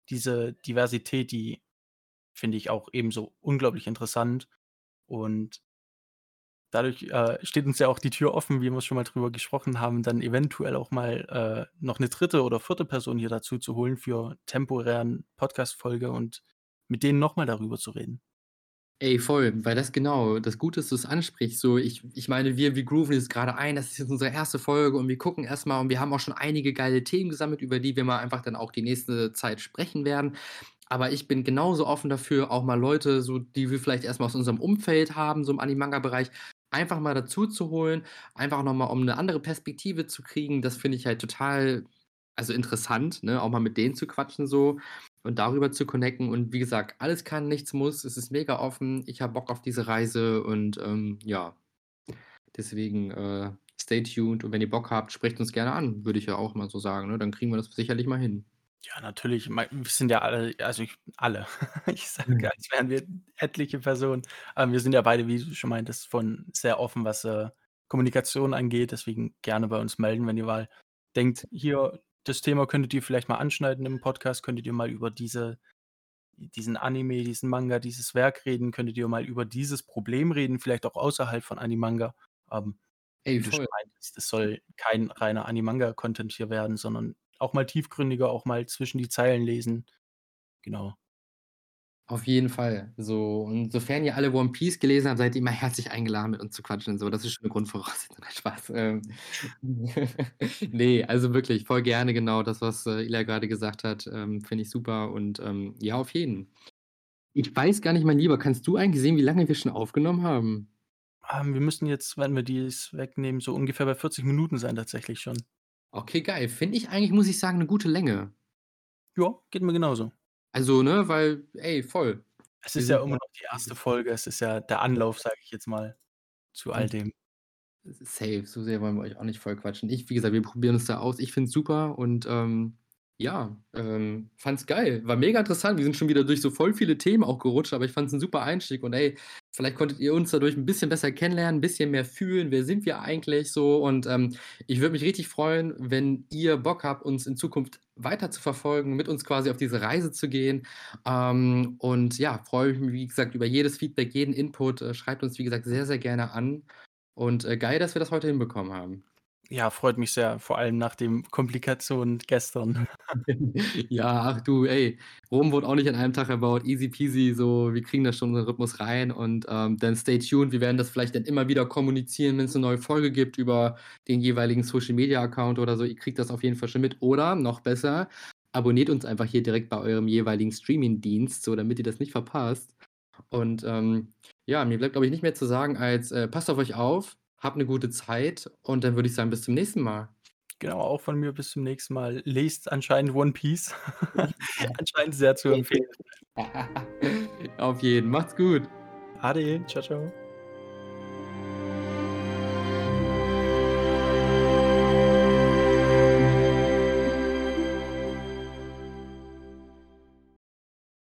Speaker 2: Diese Diversität, die finde ich auch ebenso unglaublich interessant und dadurch, äh, steht uns ja auch die Tür offen, wie wir schon mal drüber gesprochen haben, dann eventuell auch mal, äh, noch 'ne 3. oder 4. Person hier dazu zu holen für temporären Podcast-Folge und mit denen noch mal darüber zu reden.
Speaker 1: Ey, voll, weil das genau das gut, dass du's ansprichst. So, ich ich meine, wir wir grooven jetzt grade ein. Das ist jetzt unsere 1. Folge und wir gucken erst mal und wir haben auch schon einige geile Themen gesammelt, über die wir mal einfach dann auch die nächste Zeit sprechen werden. Aber ich bin genauso offen dafür, auch mal Leute, so die wir vielleicht erst mal aus unserem Umfeld haben, so im Anime-Manga-Bereich, einfach mal dazuzuholen, einfach noch mal, um 'ne andere Perspektive zu kriegen. Das finde ich halt total also, interessant, ne, auch mal mit denen zu quatschen so und darüber zu connecten. Und wie gesagt, alles kann, nichts muss. Es ist mega offen. Ich habe Bock auf diese Reise und, ähm, ja. Deswegen, äh, stay tuned und wenn ihr Bock habt, sprecht uns gerne an, würde ich ja auch mal so sagen, ne? Dann kriegen wir das sicherlich mal hin.
Speaker 2: Ja, natürlich. Mei wir sind ja alle also, ich alle. Ich sage,
Speaker 1: Mhm.
Speaker 2: als wären wir etliche Personen. Aber wir sind ja beide, wie du schon meintest, von sehr offen, was, äh, Kommunikation angeht. Deswegen gerne bei uns melden, wenn ihr mal denkt: „Hier, das Thema könntet ihr vielleicht mal anschneiden im Podcast. Könntet ihr mal über diese diesen Anime, diesen Manga, dieses Werk reden? Könntet ihr mal über dieses Problem reden, vielleicht auch außerhalb von Ani-Manga?“ Ähm,
Speaker 1: Ey,
Speaker 2: wie du schon
Speaker 1: voll.
Speaker 2: meintest, es soll kein reiner Ani-Manga-Content hier werden, sondern auch mal tiefgründiger, auch mal zwischen die Zeilen lesen. Genau.
Speaker 1: Auf jeden Fall. So, und sofern ihr alle One Piece gelesen habt, seid ihr immer herzlich eingeladen, mit uns zu quatschen, so. Das ist schon 'ne Grundvoraussetzung. Spaß. Ähm, ne, also, wirklich voll gerne genau das, was, äh, Ilja grade gesagt hat, ähm, finde ich super und, ähm, ja, auf jeden. Ich weiß gar nicht, mein Lieber, kannst du eigentlich sehen, wie lange wir schon aufgenommen haben?
Speaker 2: Ähm, wir müssen jetzt, wenn wir dies wegnehmen, so ungefähr bei 40 Minuten sein tatsächlich schon.
Speaker 1: Okay, geil. Finde ich eigentlich, muss ich sagen, 'ne gute Länge.
Speaker 2: Ja, geht mir genauso.
Speaker 1: Also, ne, weil ey, voll.
Speaker 2: Es ist ja immer noch die 1. Folge. Es ist ja der Anlauf, sage ich jetzt mal, zu all dem.
Speaker 1: Safe, so sehr wollen wir euch auch nicht vollquatschen. Ich wie gesagt, wir probieren uns da aus. Ich finde es super und, ähm, ja, ähm, fand es geil. War mega interessant. Wir sind schon wieder durch so voll viele Themen auch gerutscht, aber ich fand es 'n super Einstieg und ey, vielleicht konntet ihr uns dadurch 'n bisschen besser kennenlernen, 'n bisschen mehr fühlen. Wer sind wir eigentlich so? Und, ähm, ich würde mich richtig freuen, wenn ihr Bock habt, uns in Zukunft weiterzuverfolgen, mit uns quasi auf diese Reise zu gehen. Ähm, und ja, freue ich mich, wie gesagt, über jedes Feedback, jeden Input. Äh, schreibt uns, wie gesagt, sehr, sehr gerne an. Und, äh, geil, dass wir das heute hinbekommen haben.
Speaker 2: Ja, freut mich sehr, vor allem nach den Komplikationen gestern.
Speaker 1: Ja, ach du, ey, Rom wurde auch nicht an einem Tag erbaut. Easy peasy, so, wir kriegen da schon unseren Rhythmus rein und, ähm, dann stay tuned. Wir werden das vielleicht dann immer wieder kommunizieren, wenn's 'ne neue Folge gibt über den jeweiligen Social-Media-Account oder so. Ihr kriegt das auf jeden Fall schon mit. Oder noch besser, abonniert uns einfach hier direkt bei eurem jeweiligen Streamingdienst, so, damit ihr das nicht verpasst. Und, ähm, ja, mir bleibt, glaube ich, nicht mehr zu sagen als, äh, passt auf euch auf, habt 'ne gute Zeit und dann würde ich sagen, bis zum nächsten Mal.
Speaker 2: Genau, auch von mir bis zum nächsten Mal. Lest anscheinend One Piece. Anscheinend sehr zu empfehlen.
Speaker 1: Auf jeden. Macht's gut.
Speaker 2: Ade. Tschau, tschau.